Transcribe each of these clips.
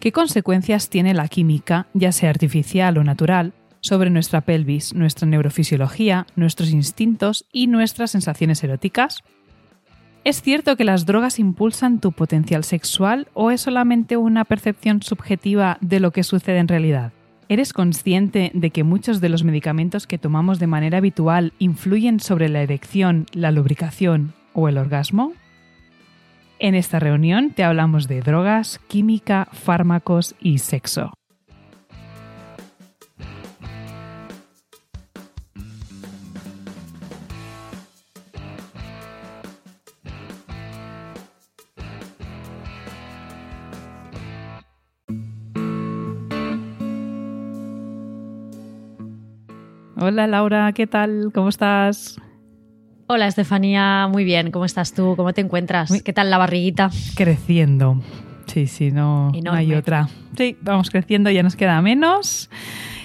¿Qué consecuencias tiene la química, ya sea artificial o natural, sobre nuestra pelvis, nuestra neurofisiología, nuestros instintos y nuestras sensaciones eróticas? ¿Es cierto que las drogas impulsan tu potencial sexual o es solamente una percepción subjetiva de lo que sucede en realidad? ¿Eres consciente de que muchos de los medicamentos que tomamos de manera habitual influyen sobre la erección, la lubricación o el orgasmo? En esta reunión te hablamos de drogas, química, fármacos y sexo. Hola Laura, ¿qué tal? ¿Cómo estás? Hola Estefanía, muy bien. ¿Cómo estás tú? ¿Cómo te encuentras? ¿Qué tal la barriguita? Creciendo. Sí, sí, no, no hay otra. Sí, vamos creciendo, ya nos queda menos.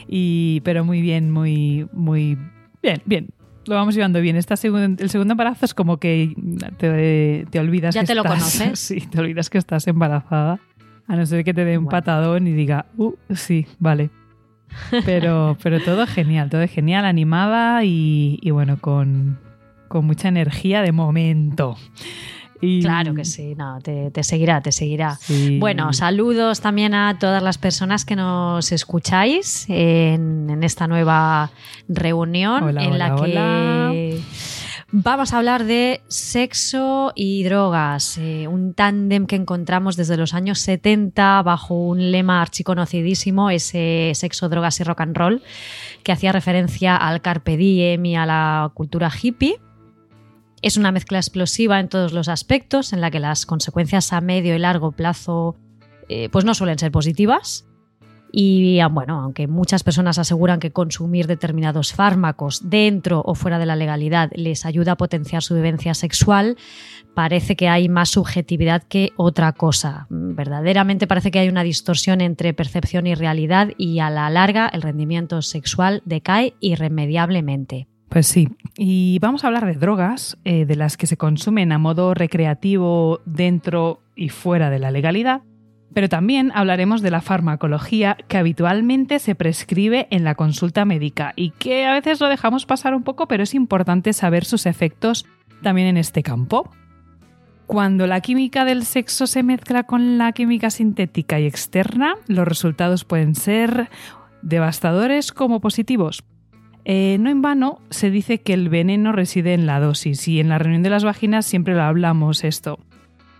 Y, pero muy bien, muy, muy bien, bien. Lo vamos llevando bien. Esta el segundo embarazo es como que te, te olvidas ya que te lo conoces. Sí, te olvidas que estás embarazada. A no ser que te dé un patadón y diga, uh, sí, vale. Pero, pero todo genial, todo genial, animada y, y bueno, con, con mucha energía de momento. Claro que sí, no, te, seguirá, te seguirá. Bueno, saludos también a todas las personas que nos escucháis en, esta nueva reunión en la que vamos a hablar de sexo y drogas, eh, un tándem que encontramos desde los años 70 bajo un lema archiconocidísimo, ese sexo, drogas y rock and roll, que hacía referencia al carpe diem y a la cultura hippie. Es una mezcla explosiva en todos los aspectos, en la que las consecuencias a medio y largo plazo eh, pues no suelen ser positivas. Y ah, bueno, aunque muchas personas aseguran que consumir determinados fármacos dentro o fuera de la legalidad les ayuda a potenciar su vivencia sexual, parece que hay más subjetividad que otra cosa. Verdaderamente parece que hay una distorsión entre percepción y realidad y a la larga el rendimiento sexual decae irremediablemente. Pues sí, y vamos a hablar de drogas, eh, de las que se consumen a modo recreativo dentro y fuera de la legalidad, pero también hablaremos de la farmacología que habitualmente se prescribe en la consulta médica y que a veces lo dejamos pasar un poco, pero es importante saber sus efectos también en este campo. Cuando la química del sexo se mezcla con la química sintética y externa, los resultados pueden ser devastadores como positivos. Eh, no en vano se dice que el veneno reside en la dosis y en la reunión de las vaginas siempre lo hablamos esto.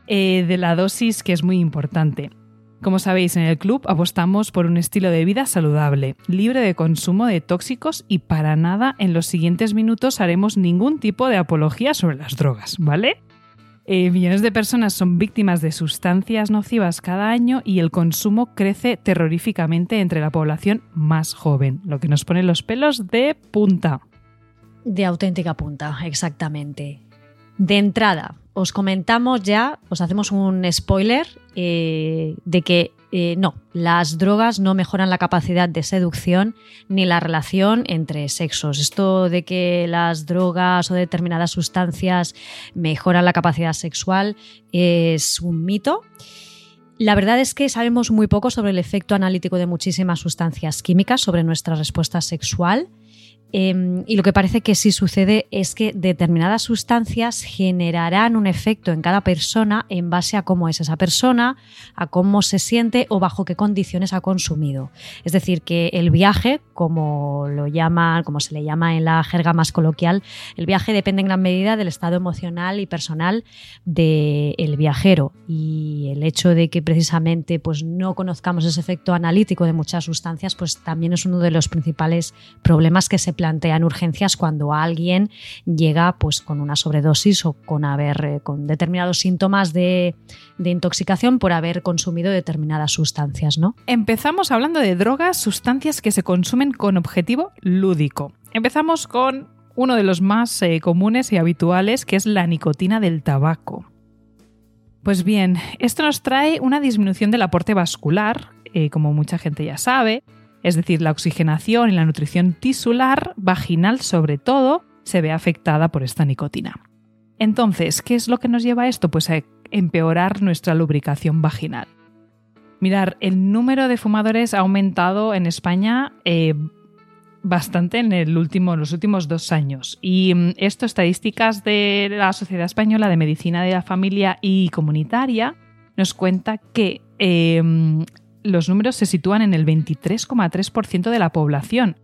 Eh, de la dosis que es muy importante. Como sabéis, en el club apostamos por un estilo de vida saludable, libre de consumo de tóxicos y para nada en los siguientes minutos haremos ningún tipo de apología sobre las drogas, ¿vale? Eh, millones de personas son víctimas de sustancias nocivas cada año y el consumo crece terroríficamente entre la población más joven, lo que nos pone los pelos de punta. De auténtica punta, exactamente. De entrada, os comentamos ya, os hacemos un spoiler eh, de que eh, no, las drogas no mejoran la capacidad de seducción ni la relación entre sexos. Esto de que las drogas o determinadas sustancias mejoran la capacidad sexual es un mito. La verdad es que sabemos muy poco sobre el efecto analítico de muchísimas sustancias químicas sobre nuestra respuesta sexual. Em, y lo que parece que sí sucede es que determinadas sustancias generarán un efecto en cada persona en base a cómo es esa persona, a cómo se siente o bajo qué condiciones ha consumido. Es decir, que el viaje, como lo llaman, como se le llama en la jerga más coloquial, el viaje depende en gran medida del estado emocional y personal del viajero. Y el hecho de que precisamente pues, no conozcamos ese efecto analítico de muchas sustancias, pues también es uno de los principales problemas que se plantean plantean urgencias cuando alguien llega pues, con una sobredosis o con, haber, eh, con determinados síntomas de, intoxicación por haber consumido determinadas sustancias. ¿no? Empezamos hablando de drogas, sustancias que se consumen con objetivo lúdico. Empezamos con uno de los más eh, comunes y habituales, que es la nicotina del tabaco. Pues bien, esto nos trae una disminución del aporte vascular, eh, como mucha gente ya sabe, es decir, la oxigenación y la nutrición tisular, vaginal sobre todo, se ve afectada por esta nicotina. Entonces, ¿qué es lo que nos lleva a esto? Pues a empeorar nuestra lubricación vaginal. Mirar, el número de fumadores ha aumentado en España eh, bastante en, los últimos dos años. Y mm, esto, estadísticas de la Sociedad Española de Medicina de la Familia y Comunitaria, nos cuenta que eh, los números se sitúan en el 23,3% de la población.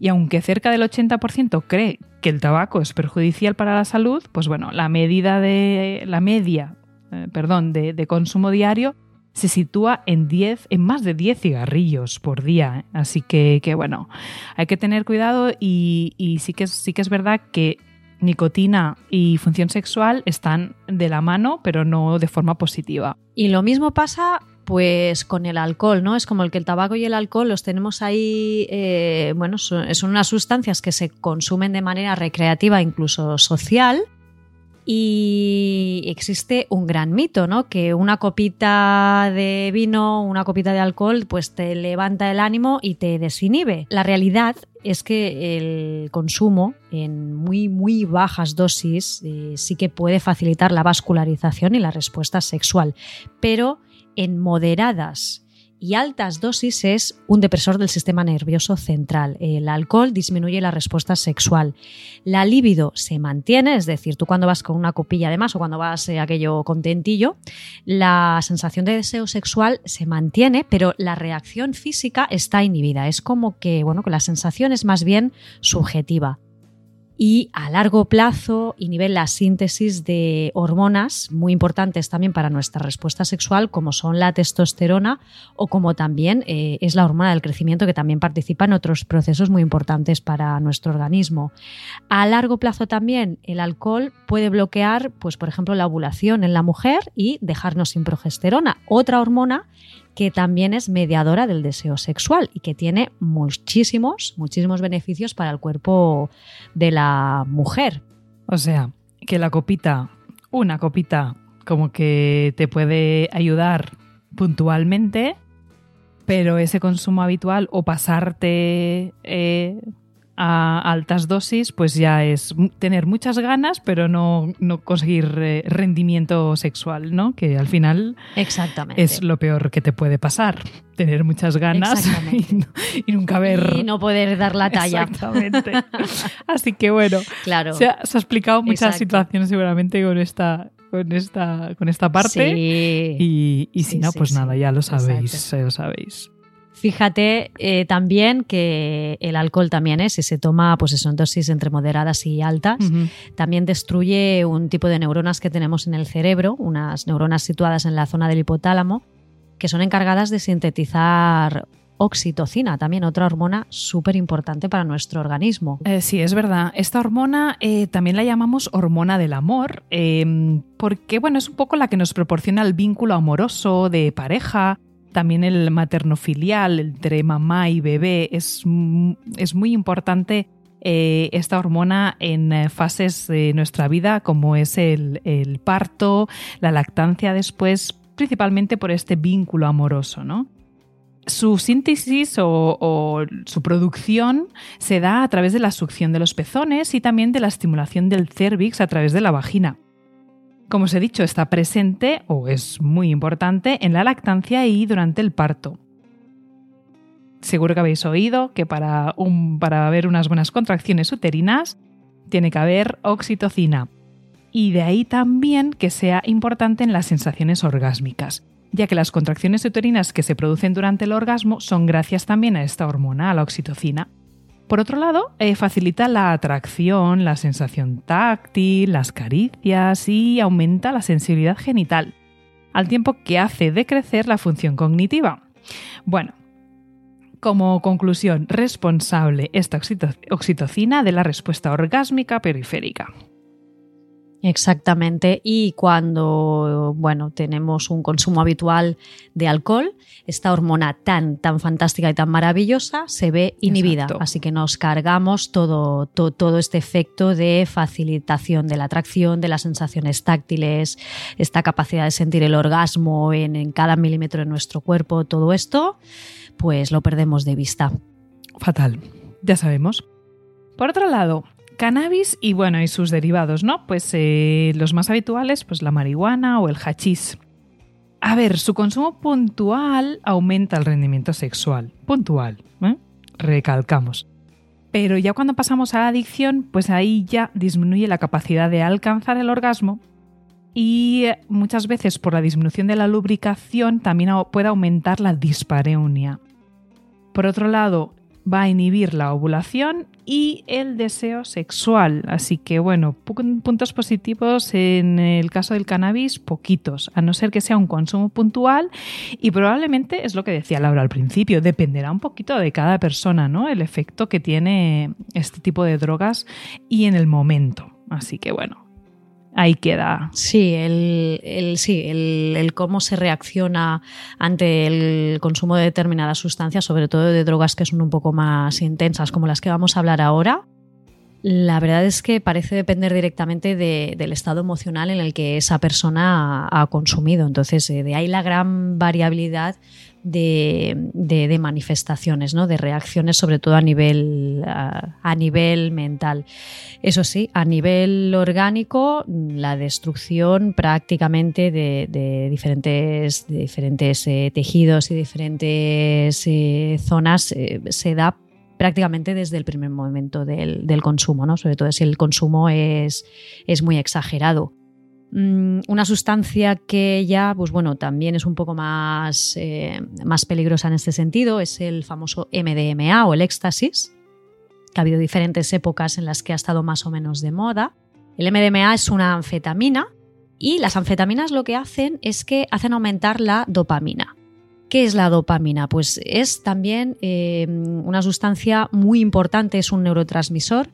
Y aunque cerca del 80% cree que el tabaco es perjudicial para la salud, pues bueno, la medida de la media, eh, perdón, de, consumo diario se sitúa en 10, en más de 10 cigarrillos por día. Así que, bueno, hay que tener cuidado y, y sí, que, sí que es verdad que nicotina y función sexual están de la mano, pero no de forma positiva. Y lo mismo pasa pues con el alcohol, ¿no? Es como el que el tabaco y el alcohol los tenemos ahí, eh, bueno, son, unas sustancias que se consumen de manera recreativa, incluso social. Y existe un gran mito, ¿no? Que una copita de vino, una copita de alcohol, pues te levanta el ánimo y te desinhibe. La realidad es que el consumo en muy, muy bajas dosis eh, sí que puede facilitar la vascularización y la respuesta sexual, pero en moderadas y altas dosis es un depresor del sistema nervioso central. El alcohol disminuye la respuesta sexual. La libido se mantiene, es decir, tú cuando vas con una copilla de más o cuando vas eh, aquello contentillo, la sensación de deseo sexual se mantiene, pero la reacción física está inhibida. Es como que, bueno, que la sensación es más bien subjetiva y a largo plazo inhibe la síntesis de hormonas muy importantes también para nuestra respuesta sexual, como son la testosterona o como también eh, es la hormona del crecimiento que también participa en otros procesos muy importantes para nuestro organismo. A largo plazo también el alcohol puede bloquear, pues por ejemplo, la ovulación en la mujer y dejarnos sin progesterona, otra hormona que también es mediadora del deseo sexual y que tiene muchísimos, muchísimos beneficios para el cuerpo de la mujer. O sea, que la copita, una copita, como que te puede ayudar puntualmente, pero ese consumo habitual o pasarte eh, a altas dosis, pues ya es tener muchas ganas, pero no, conseguir eh, rendimiento sexual, ¿no? Que al final Exactamente. es lo peor que te puede pasar. Tener muchas ganas y, nunca ver. Y no poder dar la talla. Exactamente. Así que bueno, claro. se, ha, explicado muchas situaciones seguramente con esta, con esta, con esta parte. Y, si no, pues nada, ya lo sabéis, ya lo sabéis. Fíjate eh, también que el alcohol también es, si se toma pues son dosis entre moderadas y altas, también destruye un tipo de neuronas que tenemos en el cerebro, unas neuronas situadas en la zona del hipotálamo, que son encargadas de sintetizar oxitocina, también otra hormona súper importante para nuestro organismo. Eh, sí, es verdad. Esta hormona eh, también la llamamos hormona del amor, em, porque bueno, es un poco la que nos proporciona el vínculo amoroso de pareja, también el materno-filial entre mamá y bebé. Es, es muy importante eh, esta hormona en eh, fases de nuestra vida, como es el, parto, la lactancia después, principalmente por este vínculo amoroso, ¿no? Su síntesis o, o, su producción se da a través de la succión de los pezones y también de la estimulación del cervix a través de la vagina como os he dicho, está presente o es muy importante en la lactancia y durante el parto. seguro que habéis oído que para, para haber unas buenas contracciones uterinas tiene que haber oxitocina. Y de ahí también que sea importante en las sensaciones orgásmicas, ya que las contracciones uterinas que se producen durante el orgasmo son gracias también a esta hormona, a la oxitocina. Por otro lado, eh, facilita la atracción, la sensación táctil, las caricias y aumenta la sensibilidad genital, al tiempo que hace decrecer la función cognitiva. Bueno, como conclusión, responsable esta oxitocina de la respuesta orgásmica periférica. Exactamente. Y cuando bueno, tenemos un consumo habitual de alcohol, esta hormona tan, tan fantástica y tan maravillosa se ve inhibida. Así que nos cargamos todo, todo, este efecto de facilitación de la atracción, de las sensaciones táctiles, esta capacidad de sentir el orgasmo en, en cada milímetro de nuestro cuerpo, todo esto, pues lo perdemos de vista. Fatal. Ya sabemos. Por otro lado, cannabis y bueno, y sus derivados, ¿no? Pues eh, los más habituales, pues la marihuana o el hachís. A ver, su consumo puntual aumenta el rendimiento sexual. Puntual, ¿eh? recalcamos. Pero ya cuando pasamos a la adicción, pues ahí ya disminuye la capacidad de alcanzar el orgasmo y muchas veces por la disminución de la lubricación también puede aumentar la dispareunia. Por otro lado, va a inhibir la ovulación y el deseo sexual. Así que bueno, puntos positivos en el caso del cannabis, poquitos, a no ser que sea un consumo puntual y probablemente es lo que decía Laura al principio, dependerá un poquito de cada persona, ¿no? El efecto que tiene este tipo de drogas y en el momento. Así que bueno, ahí queda. Sí, el, sí el, cómo se reacciona ante el consumo de determinadas sustancias, sobre todo de drogas que son un poco más intensas, como las que vamos a hablar ahora. La verdad es que parece depender directamente del estado emocional en el que esa persona ha, ha consumido. Entonces, eh, de ahí la gran variabilidad de, manifestaciones, ¿no? de reacciones, sobre todo a nivel, a, nivel mental. Eso sí, a nivel orgánico, la destrucción prácticamente de, diferentes, diferentes eh, tejidos y diferentes eh, zonas eh, se da prácticamente desde el primer momento del, del, consumo, ¿no? sobre todo si el consumo es, es muy exagerado. Mm, una sustancia que ya, pues bueno, también es un poco más, eh, más peligrosa en este sentido, es el famoso MDMA o el éxtasis, que ha habido diferentes épocas en las que ha estado más o menos de moda. El MDMA es una anfetamina y las anfetaminas lo que hacen es que hacen aumentar la dopamina. ¿Qué es la dopamina? Pues es también eh, una sustancia muy importante, es un neurotransmisor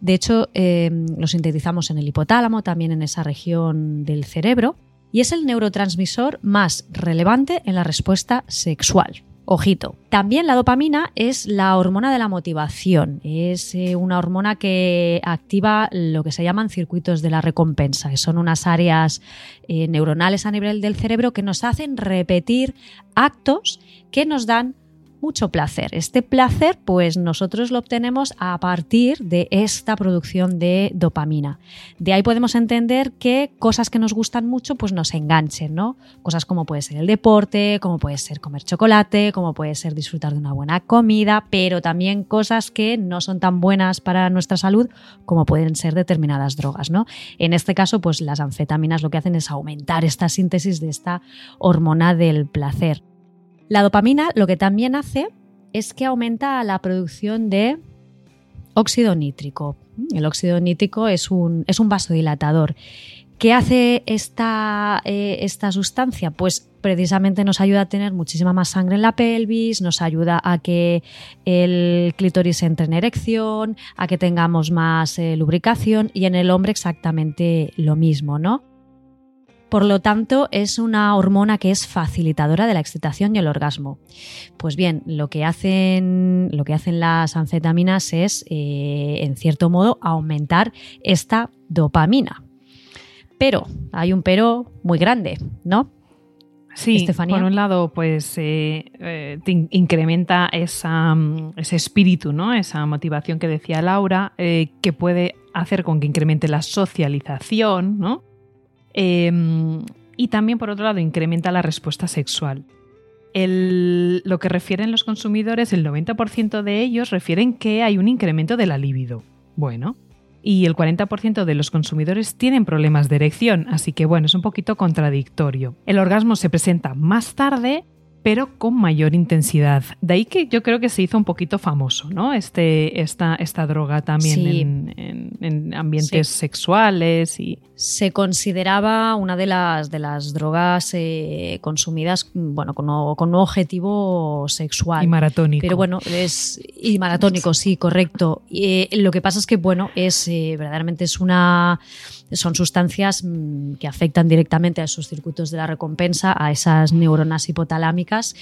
de hecho, em, lo sintetizamos en el hipotálamo, también en esa región del cerebro, y es el neurotransmisor más relevante en la respuesta sexual. Ojito. También la dopamina es la hormona de la motivación. Es eh, una hormona que activa lo que se llaman circuitos de la recompensa, que son unas áreas eh, neuronales a nivel del cerebro que nos hacen repetir actos que nos dan mucho placer. Este placer, pues nosotros lo obtenemos a partir de esta producción de dopamina. De ahí podemos entender que cosas que nos gustan mucho, pues nos enganchen, ¿no? Cosas como puede ser el deporte, como puede ser comer chocolate, como puede ser disfrutar de una buena comida, pero también cosas que no son tan buenas para nuestra salud como pueden ser determinadas drogas, ¿no? En este caso, pues las anfetaminas lo que hacen es aumentar esta síntesis de esta hormona del placer. La dopamina lo que también hace es que aumenta la producción de óxido nítrico. El óxido nítrico es un, es un vasodilatador. ¿Qué hace esta, eh, esta, sustancia? Pues precisamente nos ayuda a tener muchísima más sangre en la pelvis, nos ayuda a que el clítoris entre en erección, a que tengamos más eh, lubricación y en el hombre exactamente lo mismo, ¿no? Por lo tanto, es una hormona que es facilitadora de la excitación y el orgasmo. Pues bien, lo que hacen, lo que hacen las anfetaminas es, eh, en cierto modo, aumentar esta dopamina. Pero, hay un pero muy grande, ¿no? Sí, por un lado, pues eh, eh, incrementa esa, mm, ese espíritu, ¿no? esa motivación que decía Laura, que puede hacer con que incremente la socialización, ¿no? Em, y también, por otro lado, incrementa la respuesta sexual. lo que refieren los consumidores, el 90% de ellos refieren que hay un incremento de la libido. Bueno, y el 40% de los consumidores tienen problemas de erección, así que bueno, es un poquito contradictorio. El orgasmo se presenta más tarde pero con mayor intensidad. De ahí que yo creo que se hizo un poquito famoso, ¿no? Este, esta, esta droga también en, ambientes sexuales y. Se consideraba una de las, de las drogas eh, consumidas, bueno, con, con, un objetivo sexual. Y maratónico. Pero bueno, es. Y maratónico, sí, correcto. Eh, lo que pasa es que, bueno, es eh, verdaderamente es una son sustancias mm, que afectan directamente a esos circuitos de la recompensa, a esas neuronas hipotalámicas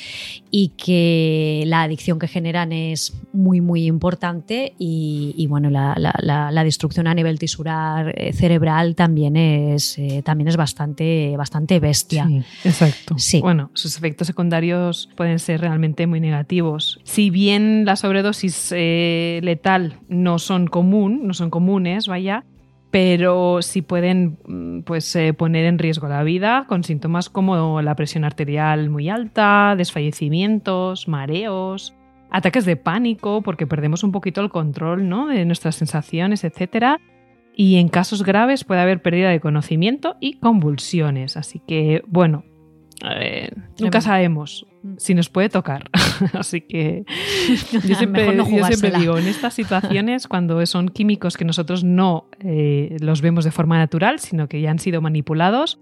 y que la adicción que generan es muy, muy importante y, bueno, la, destrucción a nivel tisular eh, cerebral también es, eh, también es bastante, bastante bestia. Sí, exacto. Sí. Bueno, sus efectos secundarios pueden ser realmente muy negativos. Si bien la sobredosis eh, letal no son común, no son comunes, vaya, pero sí pueden mm, pues, eh, poner en riesgo la vida con síntomas como la presión arterial muy alta, desfallecimientos, mareos, ataques de pánico porque perdemos un poquito el control ¿no? de nuestras sensaciones, etc. Y en casos graves puede haber pérdida de conocimiento y convulsiones. Así que, bueno, nunca sabemos mm. Si nos puede tocar. Así que yo siempre, digo, en estas situaciones, cuando son químicos que nosotros no eh, los vemos de forma natural, sino que ya han sido manipulados,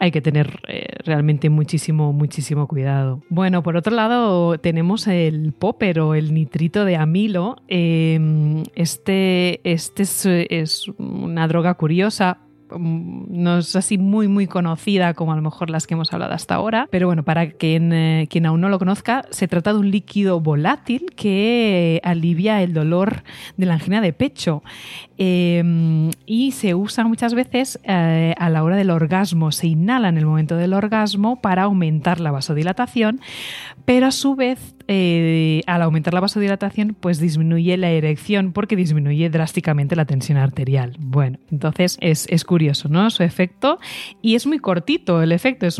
hay que tener eh, realmente muchísimo, muchísimo cuidado. Bueno, por otro lado, tenemos el popper o el nitrito de amilo. Em, este, este es una droga curiosa Mm, no es así muy muy conocida como a lo mejor las que hemos hablado hasta ahora, pero bueno, para quien, eh, quien aún no lo conozca, se trata de un líquido volátil que alivia el dolor de la angina de pecho em, y se usa muchas veces eh, a la hora del orgasmo, se inhala en el momento del orgasmo para aumentar la vasodilatación, pero a su vez eh, al aumentar la vasodilatación, pues disminuye la erección porque disminuye drásticamente la tensión arterial. Bueno, entonces es, es curioso, ¿no? Su efecto. Y es muy cortito el efecto, es,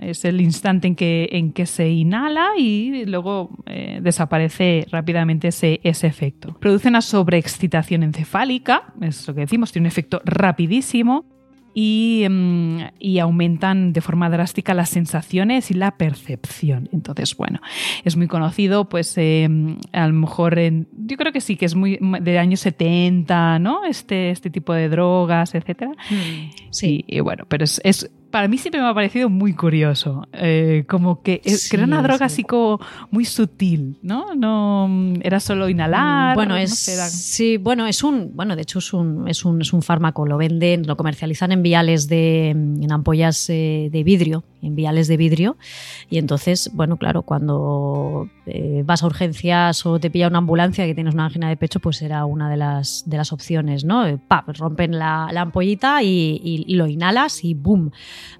es el instante en que, en que se inhala y luego eh, desaparece rápidamente ese, ese efecto. Produce una sobreexcitación encefálica, es lo que decimos, tiene un efecto rapidísimo Em, y, aumentan de forma drástica las sensaciones y la percepción. Entonces, bueno, es muy conocido, pues em, a lo mejor en, yo creo que sí, que es muy de años 70, ¿no? Este, este tipo de drogas, etcétera. Mm, sí. Y, bueno, pero es para mí siempre me ha parecido muy curioso. Eh, como que, era una droga así como muy sutil, ¿no? No era solo inhalar. Mm, bueno, es. Sí, bueno, es un. Bueno, de hecho es un, es un, es un fármaco. Lo venden, lo comercializan en viales de. en ampollas eh, de vidrio. En viales de vidrio. Y entonces, bueno, claro, cuando eh, vas a urgencias o te pilla una ambulancia que tienes una angina de pecho, pues era una de las, de las opciones, ¿no? rompen la, ampollita y, lo inhalas y ¡boom!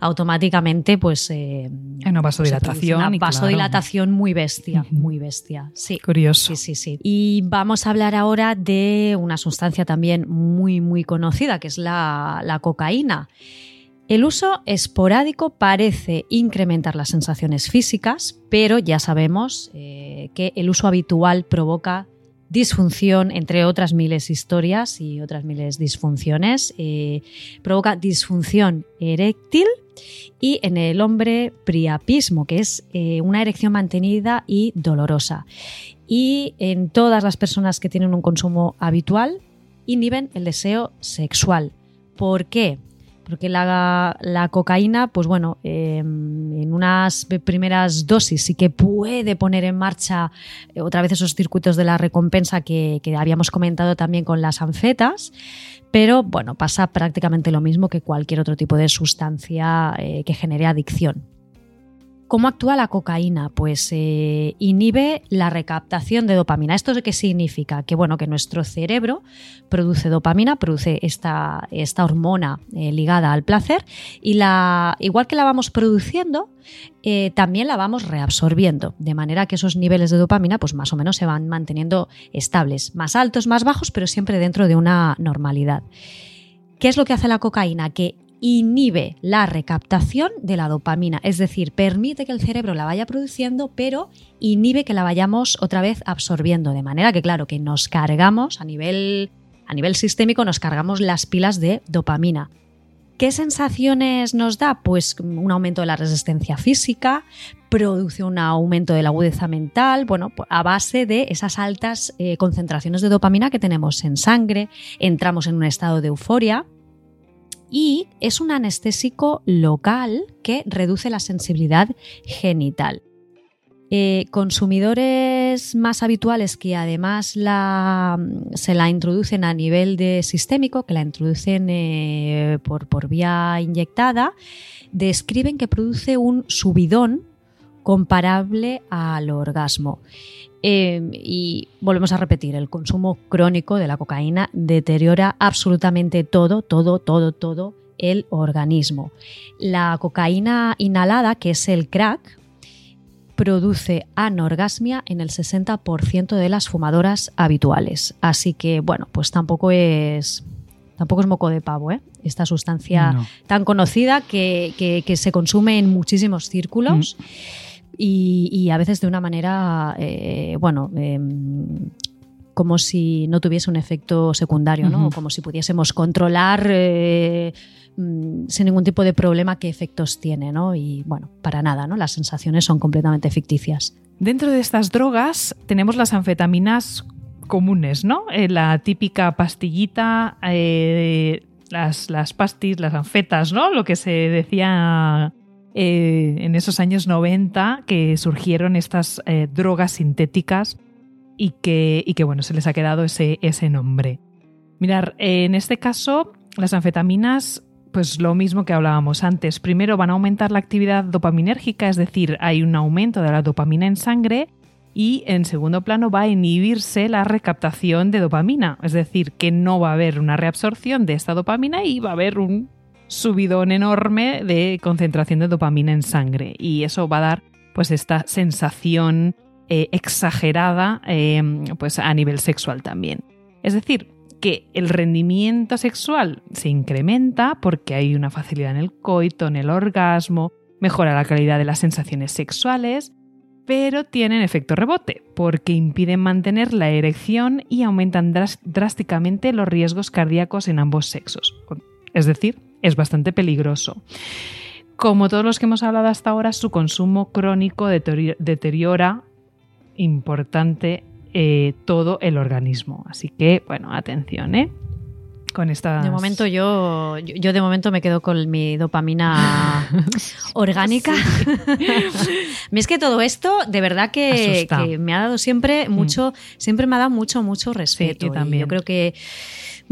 automáticamente pues... Eh, una vasodilatación. Una vasodilatación muy bestia, muy bestia. Sí. Curioso. Sí, sí, sí. Y vamos a hablar ahora de una sustancia también muy, muy conocida, que es la, cocaína. El uso esporádico parece incrementar las sensaciones físicas, pero ya sabemos eh, que el uso habitual provoca disfunción, entre otras miles historias y otras miles disfunciones. Eh, provoca disfunción eréctil y en el hombre priapismo, que es eh, una erección mantenida y dolorosa. Y en todas las personas que tienen un consumo habitual, inhiben el deseo sexual. ¿Por qué? Porque la, cocaína, pues bueno, em, en unas primeras dosis sí que puede poner en marcha eh, otra vez esos circuitos de la recompensa que, habíamos comentado también con las anfetas, pero bueno, pasa prácticamente lo mismo que cualquier otro tipo de sustancia eh, que genere adicción. ¿Cómo actúa la cocaína? Pues eh, inhibe la recaptación de dopamina. ¿Esto qué significa? Que bueno, que nuestro cerebro produce dopamina, produce esta, esta hormona eh, ligada al placer y la, igual que la vamos produciendo, eh, también la vamos reabsorbiendo, de manera que esos niveles de dopamina pues más o menos se van manteniendo estables, más altos, más bajos, pero siempre dentro de una normalidad. ¿Qué es lo que hace la cocaína? Que inhibe la recaptación de la dopamina, es decir, permite que el cerebro la vaya produciendo, pero inhibe que la vayamos otra vez absorbiendo, de manera que claro, que nos cargamos a nivel a nivel sistémico nos cargamos las pilas de dopamina. ¿Qué sensaciones nos da? Pues un aumento de la resistencia física, produce un aumento de la agudeza mental, bueno, pues a base de esas altas eh, concentraciones de dopamina que tenemos en sangre, entramos en un estado de euforia y es un anestésico local que reduce la sensibilidad genital. Eh, consumidores más habituales que además la, se la introducen a nivel de sistémico, que la introducen eh, por, por vía inyectada, describen que produce un subidón comparable al orgasmo. Eh, y volvemos a repetir, el consumo crónico de la cocaína deteriora absolutamente todo, todo, todo, todo el organismo. La cocaína inhalada, que es el crack, produce anorgasmia en el 60% de las fumadoras habituales. Así que, bueno, pues tampoco es tampoco es moco de pavo, ¿eh? Esta sustancia tan conocida que, se consume en muchísimos círculos mm. Y, a veces de una manera, eh, bueno, em, como si no tuviese un efecto secundario, ¿no? Como si pudiésemos controlar eh, mm, sin ningún tipo de problema qué efectos tiene, ¿no? Y bueno, para nada, ¿no? Las sensaciones son completamente ficticias. Dentro de estas drogas tenemos las anfetaminas comunes, ¿no? Eh, la típica pastillita, eh, las, las pastis, las anfetas, ¿no? Lo que se decía en esos años 90 que surgieron estas drogas sintéticas y que, y que bueno, se les ha quedado ese, ese nombre. Mirar, en este caso, las anfetaminas, pues lo mismo que hablábamos antes. Primero van a aumentar la actividad dopaminérgica, es decir, hay un aumento de la dopamina en sangre y en segundo plano va a inhibirse la recaptación de dopamina, es decir, que no va a haber una reabsorción de esta dopamina y va a haber un subidón enorme de concentración de dopamina en sangre y eso va a dar pues esta sensación eh, exagerada em, pues a nivel sexual también. Es decir, que el rendimiento sexual se incrementa porque hay una facilidad en el coito, en el orgasmo, mejora la calidad de las sensaciones sexuales, pero tienen efecto rebote porque impiden mantener la erección y aumentan drásticamente los riesgos cardíacos en ambos sexos. Es decir, es bastante peligroso. Como todos los que hemos hablado hasta ahora, su consumo crónico deteriora importante eh, todo el organismo. Así que, bueno, atención, ¿eh? Con esta. De momento yo, yo, de momento me quedo con mi dopamina orgánica. es que todo esto, de verdad que, me ha dado siempre mm. mucho, siempre me ha dado mucho, mucho respeto. también. yo creo que,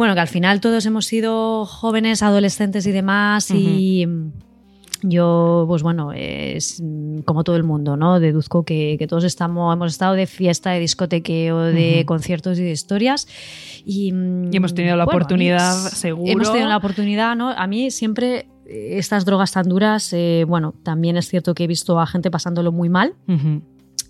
bueno, que al final todos hemos sido jóvenes, adolescentes y demás, y yo, pues bueno, es como todo el mundo, ¿no? Deduzco que, todos estamos, hemos estado de fiesta, de discotequeo, de conciertos y de historias. Y, hemos tenido la oportunidad, seguro. Hemos tenido la oportunidad, ¿no? A mí siempre eh, estas drogas tan duras, eh, bueno, también es cierto que he visto a gente pasándolo muy mal.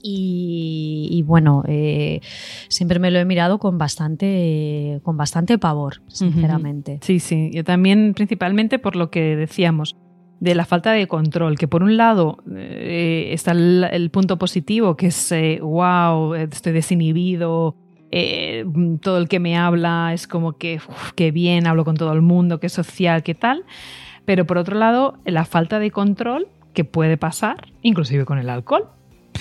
Y, bueno, eh, siempre me lo he mirado con bastante, con bastante pavor, sinceramente. Sí, sí, yo también principalmente por lo que decíamos, de la falta de control, que por un lado eh, está el, punto positivo, que es, wow, eh, estoy desinhibido, eh, todo el que me habla es como que, qué bien, hablo con todo el mundo, qué social, qué tal, pero por otro lado, la falta de control que puede pasar, inclusive con el alcohol.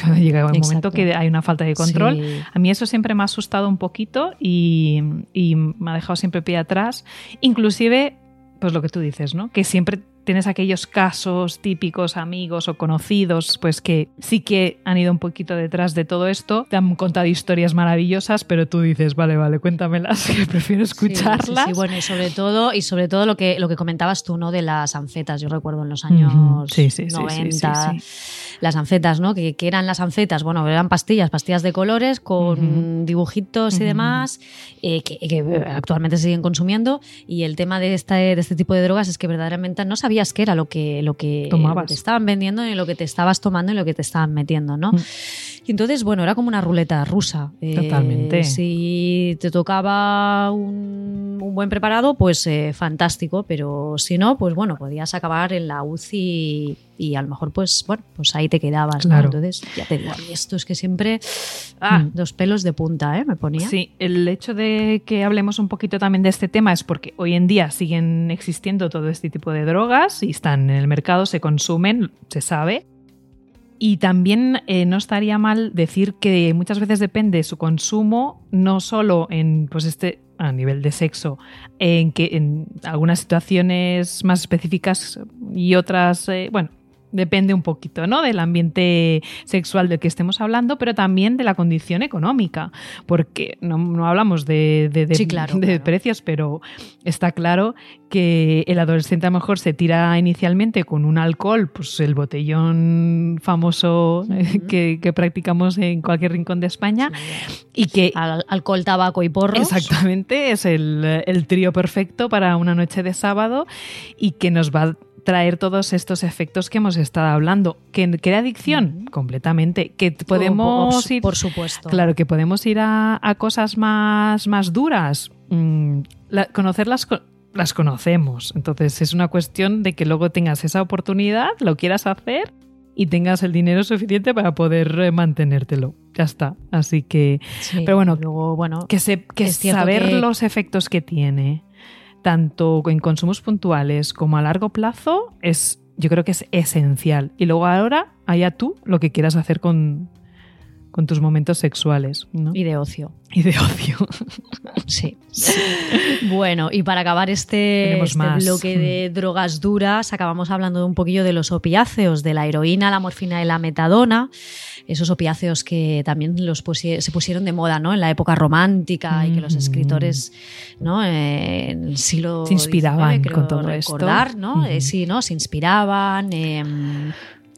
Llega un momento que hay una falta de control. A mí eso siempre me ha asustado un poquito y, y me ha dejado siempre pie atrás. Inclusive, pues lo que tú dices, ¿no? Que siempre tienes aquellos casos típicos, amigos o conocidos, pues que sí que han ido un poquito detrás de todo esto, te han contado historias maravillosas, pero tú dices, vale, vale, cuéntamelas, que prefiero escucharlas. Sí, bueno, y sobre todo, y sobre todo lo que, lo que comentabas tú, ¿no? De las anfetas, yo recuerdo en los años 90 las anfetas, ¿no? Que, eran las anfetas, bueno, eran pastillas, pastillas de colores con dibujitos y demás, eh, que, actualmente se siguen consumiendo. Y el tema de este, de este tipo de drogas es que verdaderamente no sabías qué era lo que, lo que, te estaban vendiendo, ni lo que te estabas tomando, ni lo que te estaban metiendo, ¿no? Y entonces, bueno, era como una ruleta rusa. Eh, Totalmente. si te tocaba un un buen preparado, pues eh, fantástico, pero si no, pues bueno, podías acabar en la UCI y, a lo mejor pues bueno, pues ahí te quedabas, Entonces, ya te digo, esto es que siempre ah, mm. dos pelos de punta, ¿eh? Me ponía. Sí, el hecho de que hablemos un poquito también de este tema es porque hoy en día siguen existiendo todo este tipo de drogas y están en el mercado, se consumen, se sabe, y también eh, no estaría mal decir que muchas veces depende su consumo, no solo en pues este a nivel de sexo, en que en algunas situaciones más específicas y otras, eh, bueno, depende un poquito ¿no? del ambiente sexual del que estemos hablando, pero también de la condición económica, porque no, hablamos de, de, precios, pero está claro que el adolescente a lo mejor se tira inicialmente con un alcohol, pues el botellón famoso que, practicamos en cualquier rincón de España, y que... alcohol, tabaco y porros. Exactamente, es el, el trío perfecto para una noche de sábado y que nos va traer todos estos efectos que hemos estado hablando. ¿Que crea adicción? Completamente. ¿Que podemos ir. Por supuesto. Claro, que podemos ir a, cosas más, más duras. Mm, conocerlas las conocemos. Entonces es una cuestión de que luego tengas esa oportunidad, lo quieras hacer y tengas el dinero suficiente para poder eh, mantenértelo. Ya está. Así que. pero bueno, luego, bueno que, se, que saber los efectos que tiene tanto en consumos puntuales como a largo plazo, es, yo creo que es esencial. Y luego ahora, allá tú lo que quieras hacer con, con tus momentos sexuales. Y de ocio. Y de ocio. Sí. Bueno, y para acabar este, este bloque de drogas duras, acabamos hablando un poquillo de los opiáceos, de la heroína, la morfina y la metadona. Esos opiáceos que también los se pusieron de moda ¿no? en la época romántica y que los escritores ¿no? Eh, en el siglo se inspiraban con todo recordar, esto. ¿no? Eh, sí, ¿no? Se inspiraban. Em,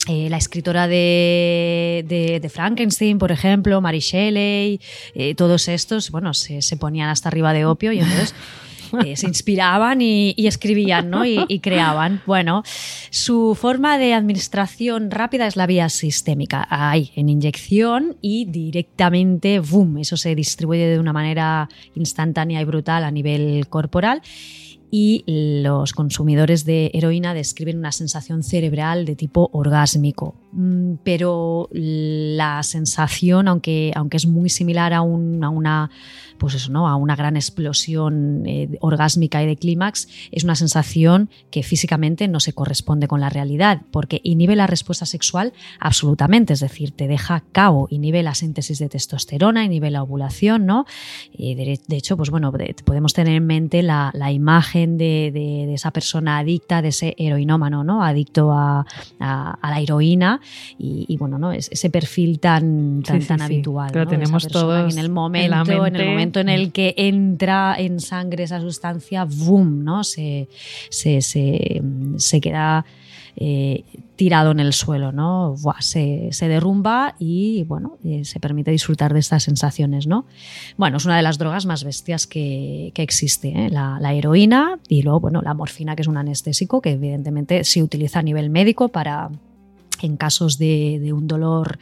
eh, la escritora de, Frankenstein, por ejemplo, Mary Shelley, eh, todos estos, bueno, se, ponían hasta arriba de opio y entonces eh, se inspiraban y, escribían, ¿no? Y, creaban. Bueno, su forma de administración rápida es la vía sistémica. Hay en inyección y directamente, ¡boom! Eso se distribuye de una manera instantánea y brutal a nivel corporal y los consumidores de heroína describen una sensación cerebral de tipo orgásmico. Mm, pero la sensación, aunque, aunque es muy similar a, una pues eso, ¿no? a una gran explosión eh, orgásmica y de clímax, es una sensación que físicamente no se corresponde con la realidad, porque inhibe la respuesta sexual absolutamente, es decir, te deja cabo, inhibe la síntesis de testosterona, inhibe la ovulación, ¿no? de, hecho, pues bueno, podemos tener en mente la, imagen de, esa persona adicta, de ese heroinómano, ¿no? Adicto a, la heroína y, bueno, ¿no? ese perfil tan, tan, habitual. Pero tenemos todos en el momento, en el momento en el que entra en sangre esa sustancia, ¡boom! ¿no? Se, se, queda eh, tirado en el suelo, ¿no? Se, derrumba y bueno, eh, se permite disfrutar de estas sensaciones, ¿no? Bueno, es una de las drogas más bestias que, existe, ¿eh? la, heroína y luego, bueno, la morfina, que es un anestésico que evidentemente se utiliza a nivel médico para en casos de, un dolor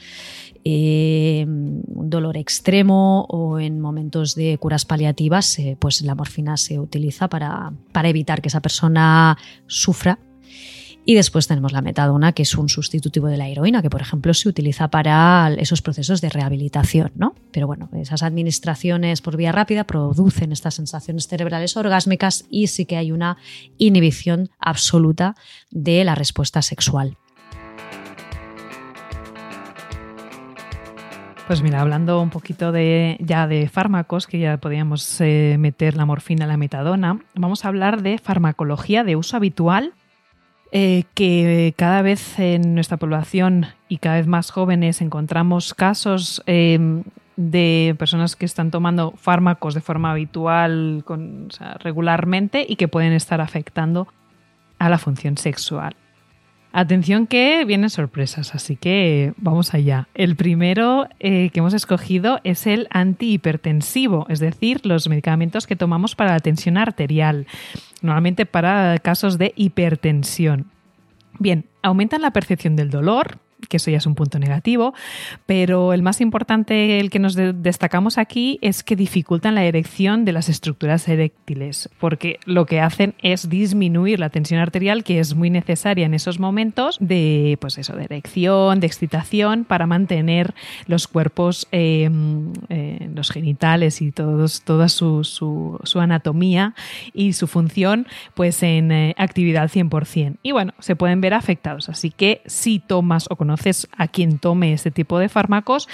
eh, un dolor extremo o en momentos de curas paliativas, eh, pues la morfina se utiliza para, para evitar que esa persona sufra y después tenemos la metadona, que es un sustitutivo de la heroína, que por ejemplo se utiliza para esos procesos de rehabilitación, ¿no? Pero bueno, esas administraciones por vía rápida producen estas sensaciones cerebrales orgásmicas y sí que hay una inhibición absoluta de la respuesta sexual. Pues mira, hablando un poquito de, ya de fármacos, que ya podíamos eh, meter la morfina, la metadona, vamos a hablar de farmacología de uso habitual, eh, que cada vez en nuestra población y cada vez más jóvenes encontramos casos em, de personas que están tomando fármacos de forma habitual, regularmente, y que pueden estar afectando a la función sexual. Atención que vienen sorpresas, así que vamos allá. El primero eh, que hemos escogido es el antihipertensivo, es decir, los medicamentos que tomamos para la tensión arterial, normalmente para casos de hipertensión. Bien, aumentan la percepción del dolor, que eso ya es un punto negativo, pero el más importante, el que nos destacamos aquí, es que dificultan la erección de las estructuras eréctiles, porque lo que hacen es disminuir la tensión arterial que es muy necesaria en esos momentos de, pues eso, de erección, de excitación, para mantener los cuerpos, em, eh, los genitales y todos, toda su, anatomía y su función, pues en eh, actividad 100%. Y bueno, se pueden ver afectados. Así que si tomas o conoces a quien tome este tipo de fármacos,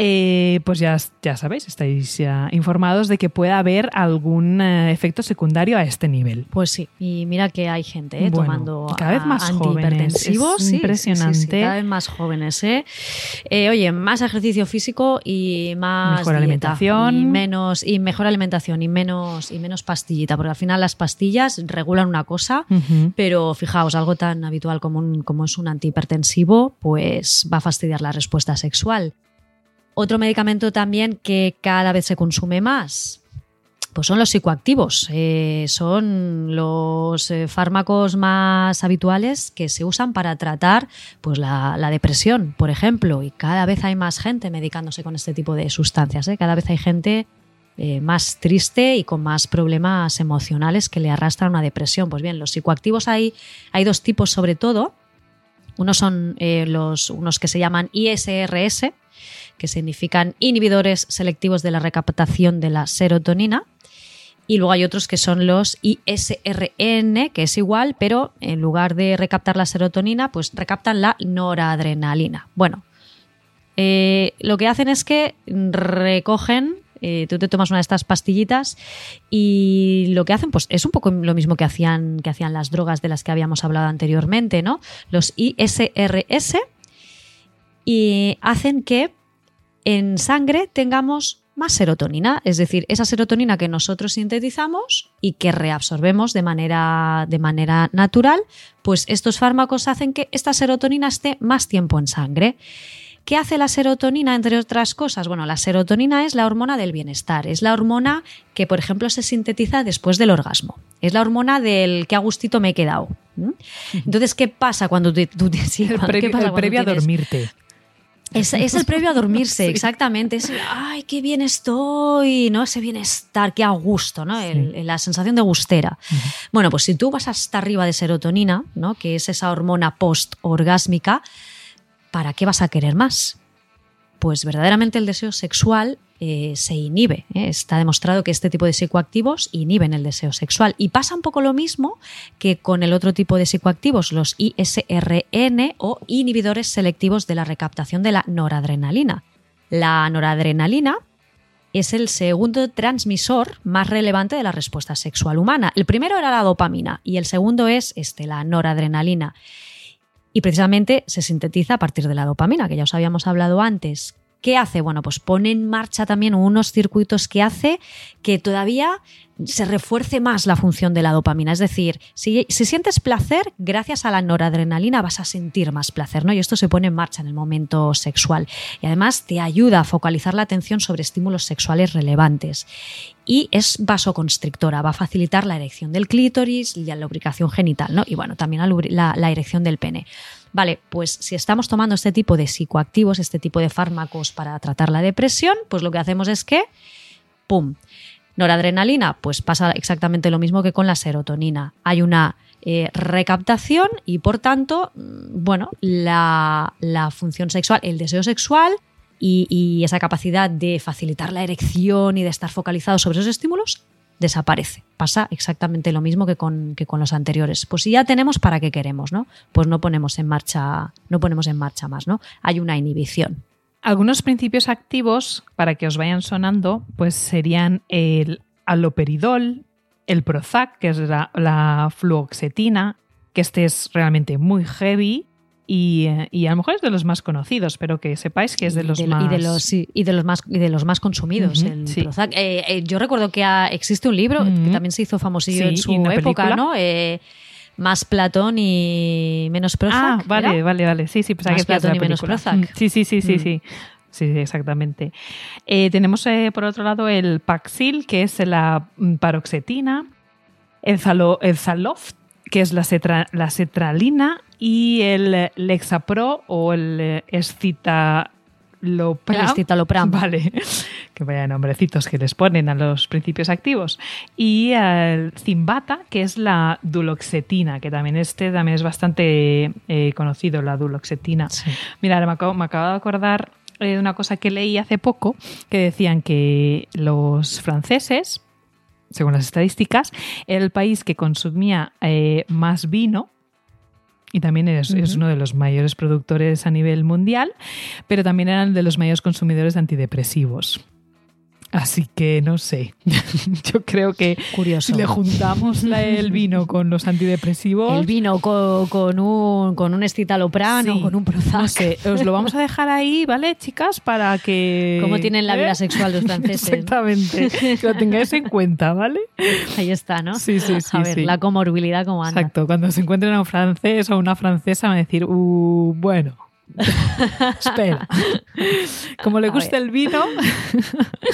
eh, pues ya, ya sabéis, estáis ya informados de que pueda haber algún eh, efecto secundario a este nivel. Pues sí, y mira que hay gente eh, tomando cada vez más antihipertensivos. Es impresionante. cada vez más jóvenes. oye, más ejercicio físico y más mejor alimentación. Y, menos, y mejor alimentación y menos, y menos pastillita, porque al final las pastillas regulan una cosa, pero fijaos, algo tan habitual como, como es un antihipertensivo, pues va a fastidiar la respuesta sexual. Otro medicamento también que cada vez se consume más, pues son los psicoactivos. Eh, son los eh, fármacos más habituales que se usan para tratar pues, la, depresión, por ejemplo. Y cada vez hay más gente medicándose con este tipo de sustancias. ¿eh? Cada vez hay gente más triste y con más problemas emocionales que le arrastran una depresión. Pues bien, los psicoactivos hay, hay dos tipos sobre todo. Unos son los, unos que se llaman ISRS, que significan inhibidores selectivos de la recaptación de la serotonina. Y luego hay otros que son los ISRN, que es igual, pero en lugar de recaptar la serotonina, pues recaptan la noradrenalina. Bueno, eh, lo que hacen es que recogen eh, tú te tomas una de estas pastillitas y lo que hacen pues es un poco lo mismo que hacían, que hacían las drogas de las que habíamos hablado anteriormente, ¿no? Los ISRS y hacen que en sangre tengamos más serotonina, es decir, esa serotonina que nosotros sintetizamos y que reabsorbemos de manera, de manera natural, pues estos fármacos hacen que esta serotonina esté más tiempo en sangre. ¿Qué hace la serotonina, entre otras cosas? Bueno, la serotonina es la hormona del bienestar, es la hormona que, por ejemplo, se sintetiza después del orgasmo, es la hormona del que a gustito me he quedado. Entonces, ¿qué pasa cuando tú, te, el, previo a dormirte. Es, el previo a dormirse, exactamente. Es ay, qué bien estoy, ¿no? Ese bienestar, qué a gusto, ¿no? la sensación de gustera. Bueno, pues si tú vas hasta arriba de serotonina, ¿no? Que es esa hormona post-orgásmica, ¿para qué vas a querer más? Pues verdaderamente el deseo sexual eh, se inhibe. ¿eh? Está demostrado que este tipo de psicoactivos inhiben el deseo sexual. Y pasa un poco lo mismo que con el otro tipo de psicoactivos, los ISRN o inhibidores selectivos de la recaptación de la noradrenalina. La noradrenalina es el segundo transmisor más relevante de la respuesta sexual humana. El primero era la dopamina y el segundo es este, la noradrenalina. Y precisamente se sintetiza a partir de la dopamina, que ya os habíamos hablado antes. ¿Qué hace? Bueno, pues pone en marcha también unos circuitos que hace que todavía se refuerce más la función de la dopamina. Es decir, si, sientes placer, gracias a la noradrenalina vas a sentir más placer, ¿no? Y esto se pone en marcha en el momento sexual. Y además te ayuda a focalizar la atención sobre estímulos sexuales relevantes. Y es vasoconstrictora, va a facilitar la erección del clítoris y la lubricación genital, ¿no? Y bueno, también la erección del pene. Vale, pues si estamos tomando este tipo de psicoactivos, este tipo de fármacos para tratar la depresión, pues lo que hacemos es que, ¡pum! Noradrenalina, pues pasa exactamente lo mismo que con la serotonina. Hay una eh, recaptación y por tanto, mm, bueno, la, función sexual, el deseo sexual y, y, esa capacidad de facilitar la erección y de estar focalizado sobre esos estímulos desaparece. Pasa exactamente lo mismo que con, que con los anteriores. Pues si ya tenemos, ¿para qué queremos? ¿no? Pues no ponemos en marcha, no ponemos en marcha más, ¿no? Hay una inhibición. Algunos principios activos, para que os vayan sonando, pues serían el aloperidol, el Prozac, que es la, la fluoxetina, que este es realmente muy heavy, y, a lo mejor es de los más conocidos, pero que sepáis que es de los más... Y de los, y de los más, y de los más consumidos, el Prozac. Eh, eh, yo recuerdo que existe un libro que también se hizo famosillo en su época, ¿no? Eh, más Platón y menos Prozac. Ah, vale, vale, vale. Sí, sí, pues más Platón y menos Prozac. Sí, sí, sí, sí, mm. sí. Sí, exactamente. tenemos por otro lado el Paxil, que es la mm, paroxetina, el, Zalo, el Zaloft, que es la, cetralina y el Lexapro o el Escita Escitalopram. Vale, que vaya nombrecitos que les ponen a los principios activos. Y el Zimbata, que es la duloxetina, que también este también es bastante eh, conocido, la duloxetina. Mira, me acabo, me acabo de acordar de una cosa que leí hace poco, que decían que los franceses, según las estadísticas, era el país que consumía eh, más vino y también es, uno de los mayores productores a nivel mundial, pero también eran de los mayores consumidores de antidepresivos. Así que no sé. Yo creo que Curioso. si le juntamos el vino con los antidepresivos. El vino con, un, con un escitalopram o con un Prozac. os lo vamos a dejar ahí, ¿vale, chicas? Para que. ¿Cómo tienen la vida ¿Eh? sexual los franceses? Exactamente. Que lo tengáis en cuenta, ¿vale? Ahí está, ¿no? Sí, sí, sí. A ver, la comorbilidad, ¿cómo anda? Exacto. Cuando se encuentren a un francés o una francesa, van a decir, uh, bueno. Espera. Como le gusta el vino.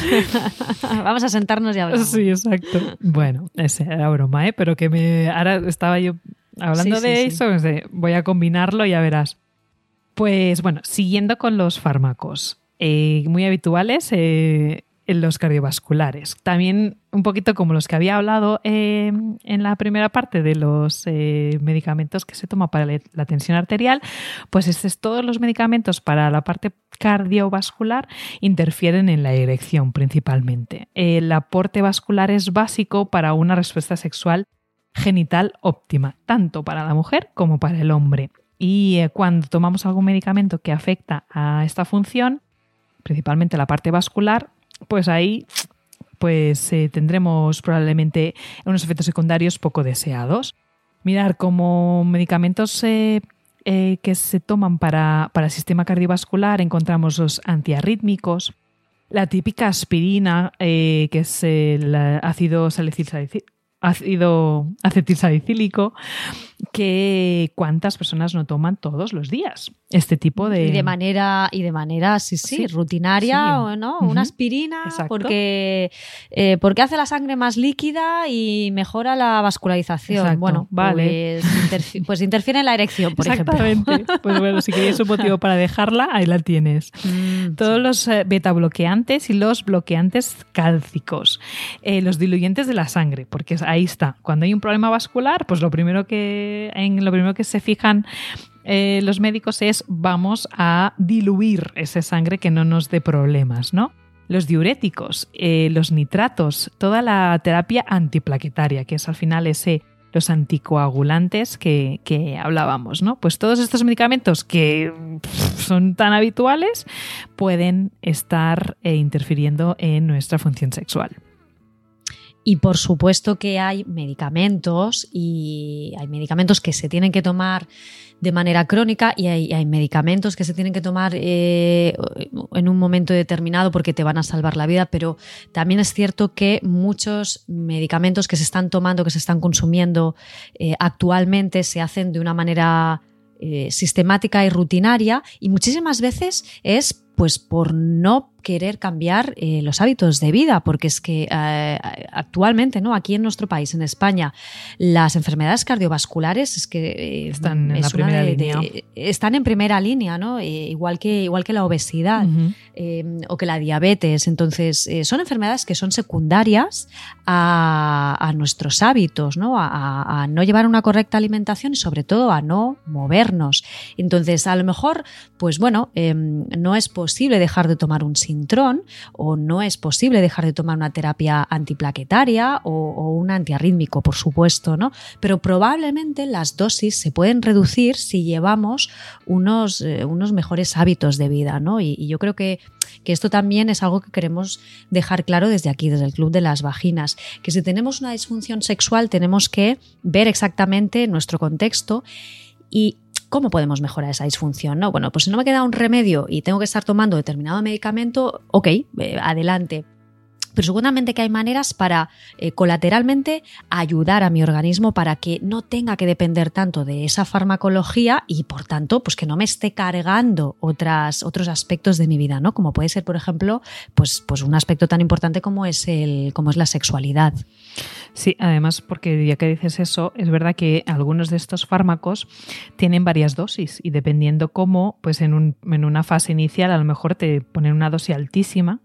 Vamos a sentarnos y hablar. Sí, exacto. Bueno, esa era broma, ¿eh? Pero que me. Ahora estaba yo hablando de eso, voy a combinarlo y ya verás. Pues bueno, siguiendo con los fármacos. Eh, muy habituales, eh, en los cardiovasculares. También un poquito como los que había hablado eh, en la primera parte de los eh, medicamentos que se toma para la tensión arterial, pues estos, todos los medicamentos para la parte cardiovascular interfieren en la erección principalmente. El aporte vascular es básico para una respuesta sexual genital óptima, tanto para la mujer como para el hombre. Y eh, cuando tomamos algún medicamento que afecta a esta función, principalmente la parte vascular, pues ahí pues eh, tendremos probablemente unos efectos secundarios poco deseados. Mirar como medicamentos eh, eh, que se toman para, el sistema cardiovascular encontramos los antiarrítmicos, la típica aspirina, que es el ácido salicílico, ácido acetilsalicílico que cuántas personas no toman todos los días este tipo de y de manera y de manera sí sí, rutinaria o no una aspirina porque eh, porque hace la sangre más líquida y mejora la vascularización. Bueno vale. pues, pues, interfiere en la erección por exactamente. Pues bueno si queréis un motivo para dejarla ahí la tienes. Mm, todos los eh, beta bloqueantes y los bloqueantes cálcicos eh, los diluyentes de la sangre porque ahí está. Cuando hay un problema vascular pues lo primero que en lo primero que se fijan eh, los médicos es vamos a diluir esa sangre que no nos dé problemas, ¿no? Los diuréticos, eh, los nitratos, toda la terapia antiplaquetaria, que es al final ese los anticoagulantes que, hablábamos, ¿no? Pues todos estos medicamentos que son tan habituales pueden estar eh, interfiriendo en nuestra función sexual. Y por supuesto que hay medicamentos y hay medicamentos que se tienen que tomar de manera crónica y hay, medicamentos que se tienen que tomar eh, en un momento determinado porque te van a salvar la vida, pero también es cierto que muchos medicamentos que se están tomando, que se están consumiendo eh, actualmente se hacen de una manera eh, sistemática y rutinaria y muchísimas veces es pues por no querer cambiar eh, los hábitos de vida, porque es que eh, actualmente, ¿no? Aquí en nuestro país, en España, las enfermedades cardiovasculares es que eh, están en primera línea. están en primera línea, ¿no? igual, que, igual que la obesidad o que la diabetes. Entonces, son enfermedades que son secundarias a, nuestros hábitos, ¿no? A, a, no llevar una correcta alimentación y sobre todo a no movernos. Entonces, a lo mejor, pues bueno, em, no es posible dejar de tomar un o no es posible dejar de tomar una terapia antiplaquetaria o, un antiarrítmico, por supuesto, ¿no? Pero probablemente las dosis se pueden reducir si llevamos unos, eh, unos mejores hábitos de vida, ¿no? Y, yo creo que, que esto también es algo que queremos dejar claro desde aquí, desde el Club de las Vaginas, que si tenemos una disfunción sexual tenemos que ver exactamente nuestro contexto y ¿Cómo podemos mejorar esa disfunción? No, bueno, pues si no me queda un remedio y tengo que estar tomando determinado medicamento, ok, eh, adelante. Pero seguramente que hay maneras para eh, colateralmente ayudar a mi organismo para que no tenga que depender tanto de esa farmacología y por tanto pues que no me esté cargando otras, otros aspectos de mi vida, ¿no? Como puede ser, por ejemplo, pues, pues un aspecto tan importante como es, el, como es la sexualidad. Sí, además, porque ya que dices eso, es verdad que algunos de estos fármacos tienen varias dosis y dependiendo cómo, pues en, un, en una fase inicial a lo mejor te ponen una dosis altísima.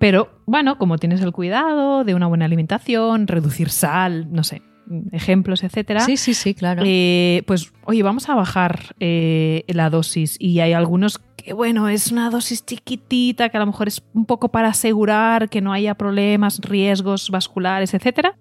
Pero bueno, como tienes el cuidado de una buena alimentación, reducir sal, no sé, ejemplos, etcétera. Sí, sí, sí, claro. Eh, pues, oye, vamos a bajar eh, la dosis. Y hay algunos que, bueno, es una dosis chiquitita, que a lo mejor es un poco para asegurar que no haya problemas, riesgos vasculares, etcétera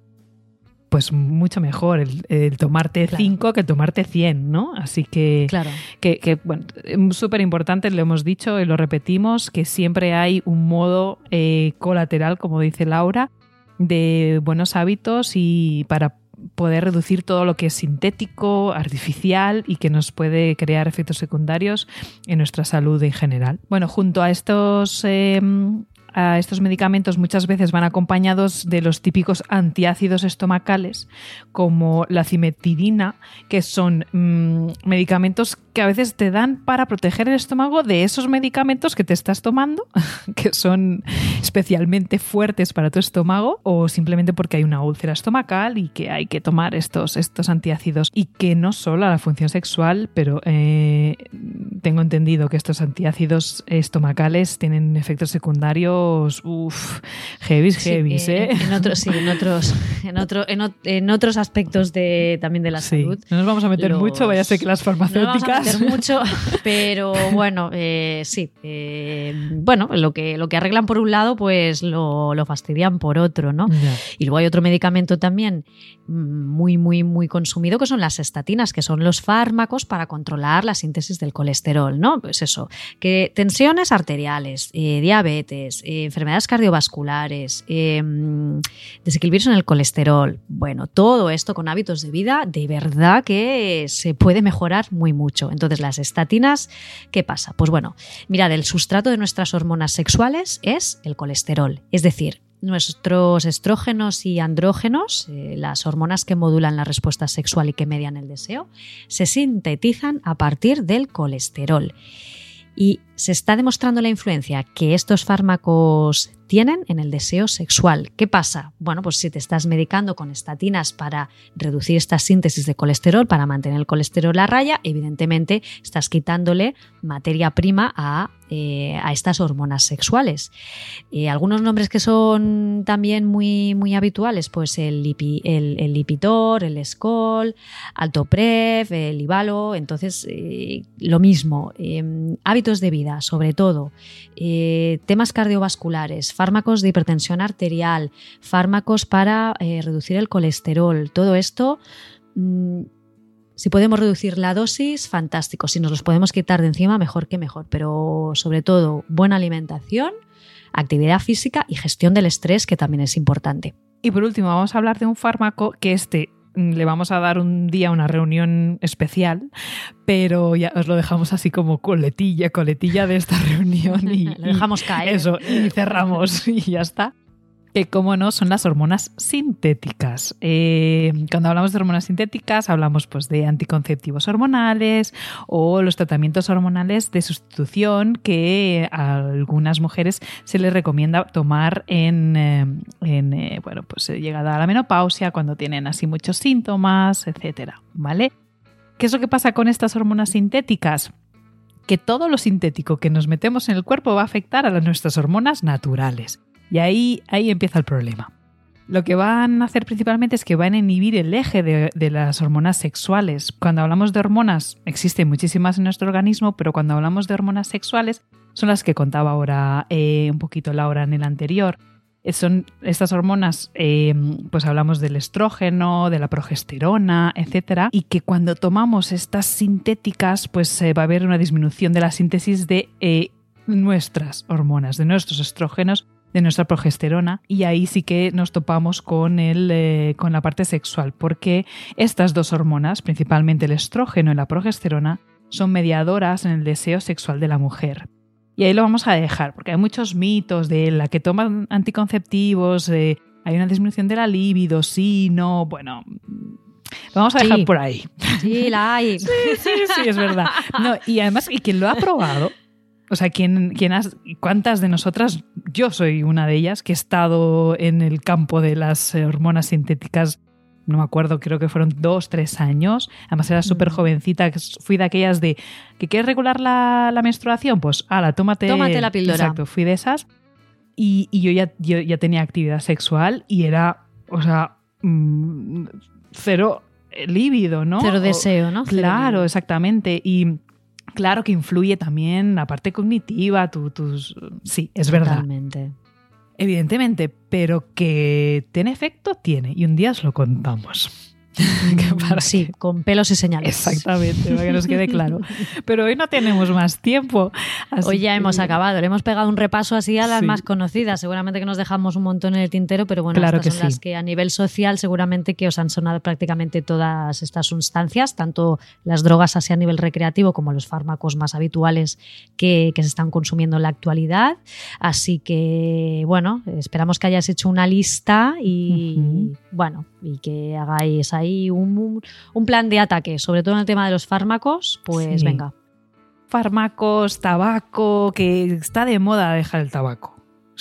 pues mucho mejor el, tomarte 5 que tomarte 100, ¿no? Así que, claro. que, bueno, súper importante, lo hemos dicho y lo repetimos, que siempre hay un modo eh, colateral, como dice Laura, de buenos hábitos y para poder reducir todo lo que es sintético, artificial y que nos puede crear efectos secundarios en nuestra salud en general. Bueno, junto a estos em, estos medicamentos muchas veces van acompañados de los típicos antiácidos estomacales, como la cimetidina, que son mm, medicamentos que a veces te dan para proteger el estómago de esos medicamentos que te estás tomando, que son especialmente fuertes para tu estómago, o simplemente porque hay una úlcera estomacal y que hay que tomar estos, estos antiácidos. Y que no solo a la función sexual, pero eh, tengo entendido que estos antiácidos estomacales tienen efectos secundarios, uff, heavy, heavy, ¿eh? En otros, sí, en otros, en, otro, en, otros aspectos de, también de la salud. No nos vamos a meter mucho, vaya a ser que las farmacéuticas mucho, pero bueno, eh, sí. Eh, bueno, lo que, lo que arreglan por un lado, pues lo, fastidian por otro, ¿no? Y luego hay otro medicamento también muy, muy, muy consumido, que son las estatinas, que son los fármacos para controlar la síntesis del colesterol, ¿no? Pues eso, que tensiones arteriales, eh, diabetes, enfermedades cardiovasculares, desequilibrios en el colesterol, bueno, todo esto con hábitos de vida, de verdad que se puede mejorar muy mucho. Entonces, las estatinas, ¿qué pasa? Pues bueno, mirad, el sustrato de nuestras hormonas sexuales es el colesterol, es decir, nuestros estrógenos y andrógenos, eh, las hormonas que modulan la respuesta sexual y que median el deseo, se sintetizan a partir del colesterol. Y se está demostrando la influencia que estos fármacos tienen en el deseo sexual. ¿Qué pasa? Bueno, pues si te estás medicando con estatinas para reducir esta síntesis de colesterol, para mantener el colesterol a raya, evidentemente estás quitándole materia prima a, eh, estas hormonas sexuales. Eh, algunos nombres que son también muy, muy habituales, pues el, el, Lipitor, el Escol, Altoprev, el Ibalo, entonces eh, lo mismo, hábitos de vida sobre todo, eh, temas cardiovasculares, fármacos de hipertensión arterial, fármacos para eh, reducir el colesterol, todo esto, mm, si podemos reducir la dosis, fantástico. Si nos los podemos quitar de encima, mejor que mejor. Pero sobre todo, buena alimentación, actividad física y gestión del estrés, que también es importante. Y por último, vamos a hablar de un fármaco que este le vamos a dar un día una reunión especial, pero ya os lo dejamos así como coletilla, coletilla de esta reunión y lo dejamos caer. Eso, y cerramos y ya está que, como no, son las hormonas sintéticas. Eh, cuando hablamos de hormonas sintéticas, hablamos pues, de anticonceptivos hormonales o los tratamientos hormonales de sustitución que a algunas mujeres se les recomienda tomar en, eh, eh, bueno, pues, llegada a la menopausia, cuando tienen así muchos síntomas, etcétera. ¿Vale? ¿Qué es lo que pasa con estas hormonas sintéticas? que todo lo sintético que nos metemos en el cuerpo va a afectar a nuestras hormonas naturales. Y ahí, ahí empieza el problema. Lo que van a hacer principalmente es que van a inhibir el eje de, las hormonas sexuales. Cuando hablamos de hormonas, existen muchísimas en nuestro organismo, pero cuando hablamos de hormonas sexuales, son las que contaba ahora eh, un poquito Laura en el anterior. Eh, son estas hormonas, eh, pues hablamos del estrógeno, de la progesterona, etcétera, y que cuando tomamos estas sintéticas, pues va a haber una disminución de la síntesis de nuestras hormonas, de nuestros estrógenos de nuestra progesterona y ahí sí que nos topamos con, el, eh, con la parte sexual, porque estas dos hormonas, principalmente el estrógeno y la progesterona, son mediadoras en el deseo sexual de la mujer. Y ahí lo vamos a dejar, porque hay muchos mitos de la que toman anticonceptivos, hay una disminución de la libido, sí, no, bueno, lo vamos a dejar por ahí. Sí, la hay. Sí, sí, sí, es verdad. No, y además, y quien lo ha probado, o sea, ¿quién, quién has, ¿cuántas de nosotras, yo soy una de ellas, que he estado en el campo de las hormonas sintéticas no me acuerdo, creo que fueron dos, tres años. Además era súper mm. jovencita, fui de aquellas de que quieres regular la, menstruación, pues ala, tómate, tómate la píldora. Exacto, fui de esas. Y, yo, ya, ya tenía actividad sexual y era, o sea, mm, cero líbido, ¿no? Cero deseo, ¿no? Claro, exactamente. Y claro que influye también la parte cognitiva, tus... Sí, es verdad. Totalmente. Evidentemente, pero que tiene efecto, tiene. Y un día os lo contamos. sí, con pelos y señales. Exactamente, para que nos quede claro. Pero hoy no tenemos más tiempo. hoy ya hemos acabado. Le hemos pegado un repaso así a las más conocidas. Seguramente que nos dejamos un montón en el tintero, pero bueno, estas son las que a nivel social seguramente que os han sonado prácticamente todas estas sustancias, tanto las drogas así a nivel recreativo como los fármacos más habituales que, se están consumiendo en la actualidad. Así que, bueno, esperamos que hayas hecho una lista y, bueno, y que hagáis ahí un, plan de ataque, sobre todo en el tema de los fármacos, pues venga. Fármacos, tabaco, que está de moda dejar el tabaco.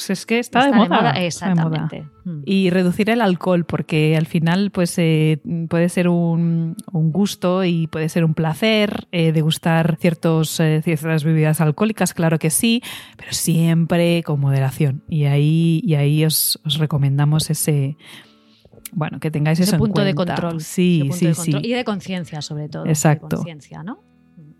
Es que está, de, moda, Exactamente. Mm. Y reducir el alcohol, porque al final pues, eh, puede ser un, gusto y puede ser un placer eh, degustar ciertos, eh, ciertas bebidas alcohólicas, claro que sí, pero siempre con moderación. Y ahí, y ahí os recomendamos ese, bueno, que tengáis ese punto de control. Sí, sí, sí. Y de conciencia, sobre todo. Exacto. ¿no?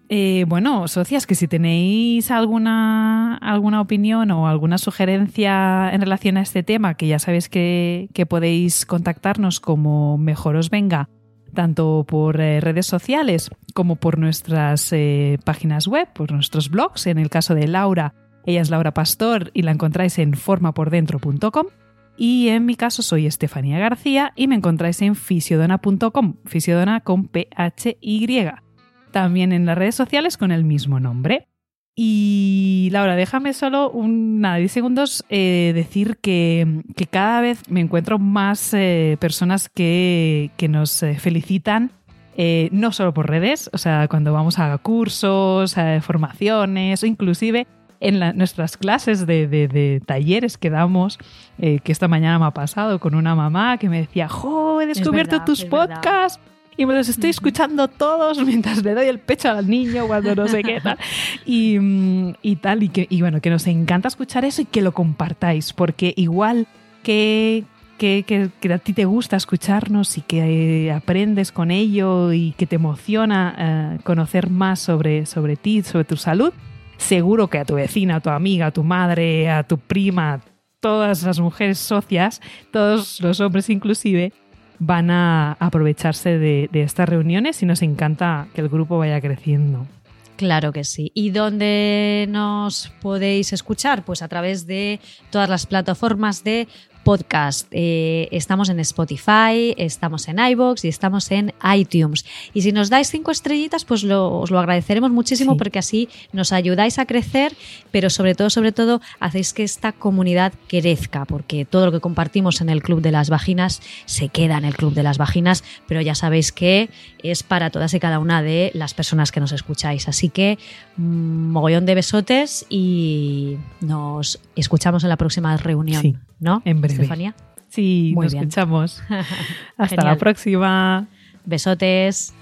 Eh, bueno, socias, que si tenéis alguna, alguna opinión o alguna sugerencia en relación a este tema, que ya sabéis que, podéis contactarnos como mejor os venga, tanto por eh, redes sociales como por nuestras eh, páginas web, por nuestros blogs. En el caso de Laura, ella es Laura Pastor y la encontráis en formapordentro.com. Y en mi caso soy Estefanía García y me encontráis en fisiodona.com, fisiodona con PHY. También en las redes sociales con el mismo nombre. Y Laura, déjame solo un, nada, 10 segundos eh, decir que, cada vez me encuentro más eh, personas que, nos eh, felicitan, no solo por redes, o sea, cuando vamos a cursos, a formaciones o inclusive en nuestras clases de, talleres que damos, eh, que esta mañana me ha pasado con una mamá que me decía, ¡Jo, he descubierto tus podcasts! Y me los estoy escuchando todos mientras le doy el pecho al niño cuando no sé qué tal. Y, mm, y tal, y, que, y bueno, que nos encanta escuchar eso y que lo compartáis, porque igual que, que, que, a ti te gusta escucharnos y que eh, aprendes con ello y que te emociona eh, conocer más sobre, sobre ti, sobre tu salud, seguro que a tu vecina, a tu amiga, a tu madre, a tu prima, todas las mujeres socias, todos los hombres inclusive, van a aprovecharse de, estas reuniones y nos encanta que el grupo vaya creciendo. Claro que sí. ¿Y dónde nos podéis escuchar? Pues a través de todas las plataformas de podcast. Eh, estamos en Spotify, estamos en iBox y estamos en iTunes. Y si nos dais cinco estrellitas, pues os lo agradeceremos muchísimo porque así nos ayudáis a crecer, pero sobre todo, sobre todo, hacéis que esta comunidad crezca, porque todo lo que compartimos en el Club de las Vaginas se queda en el Club de las Vaginas, pero ya sabéis que es para todas y cada una de las personas que nos escucháis. Así que, mm, mogollón de besotes y nos escuchamos en la próxima reunión. ¿no? En breve. Estefanía. Sí, nos escuchamos. Hasta la próxima. Besotes.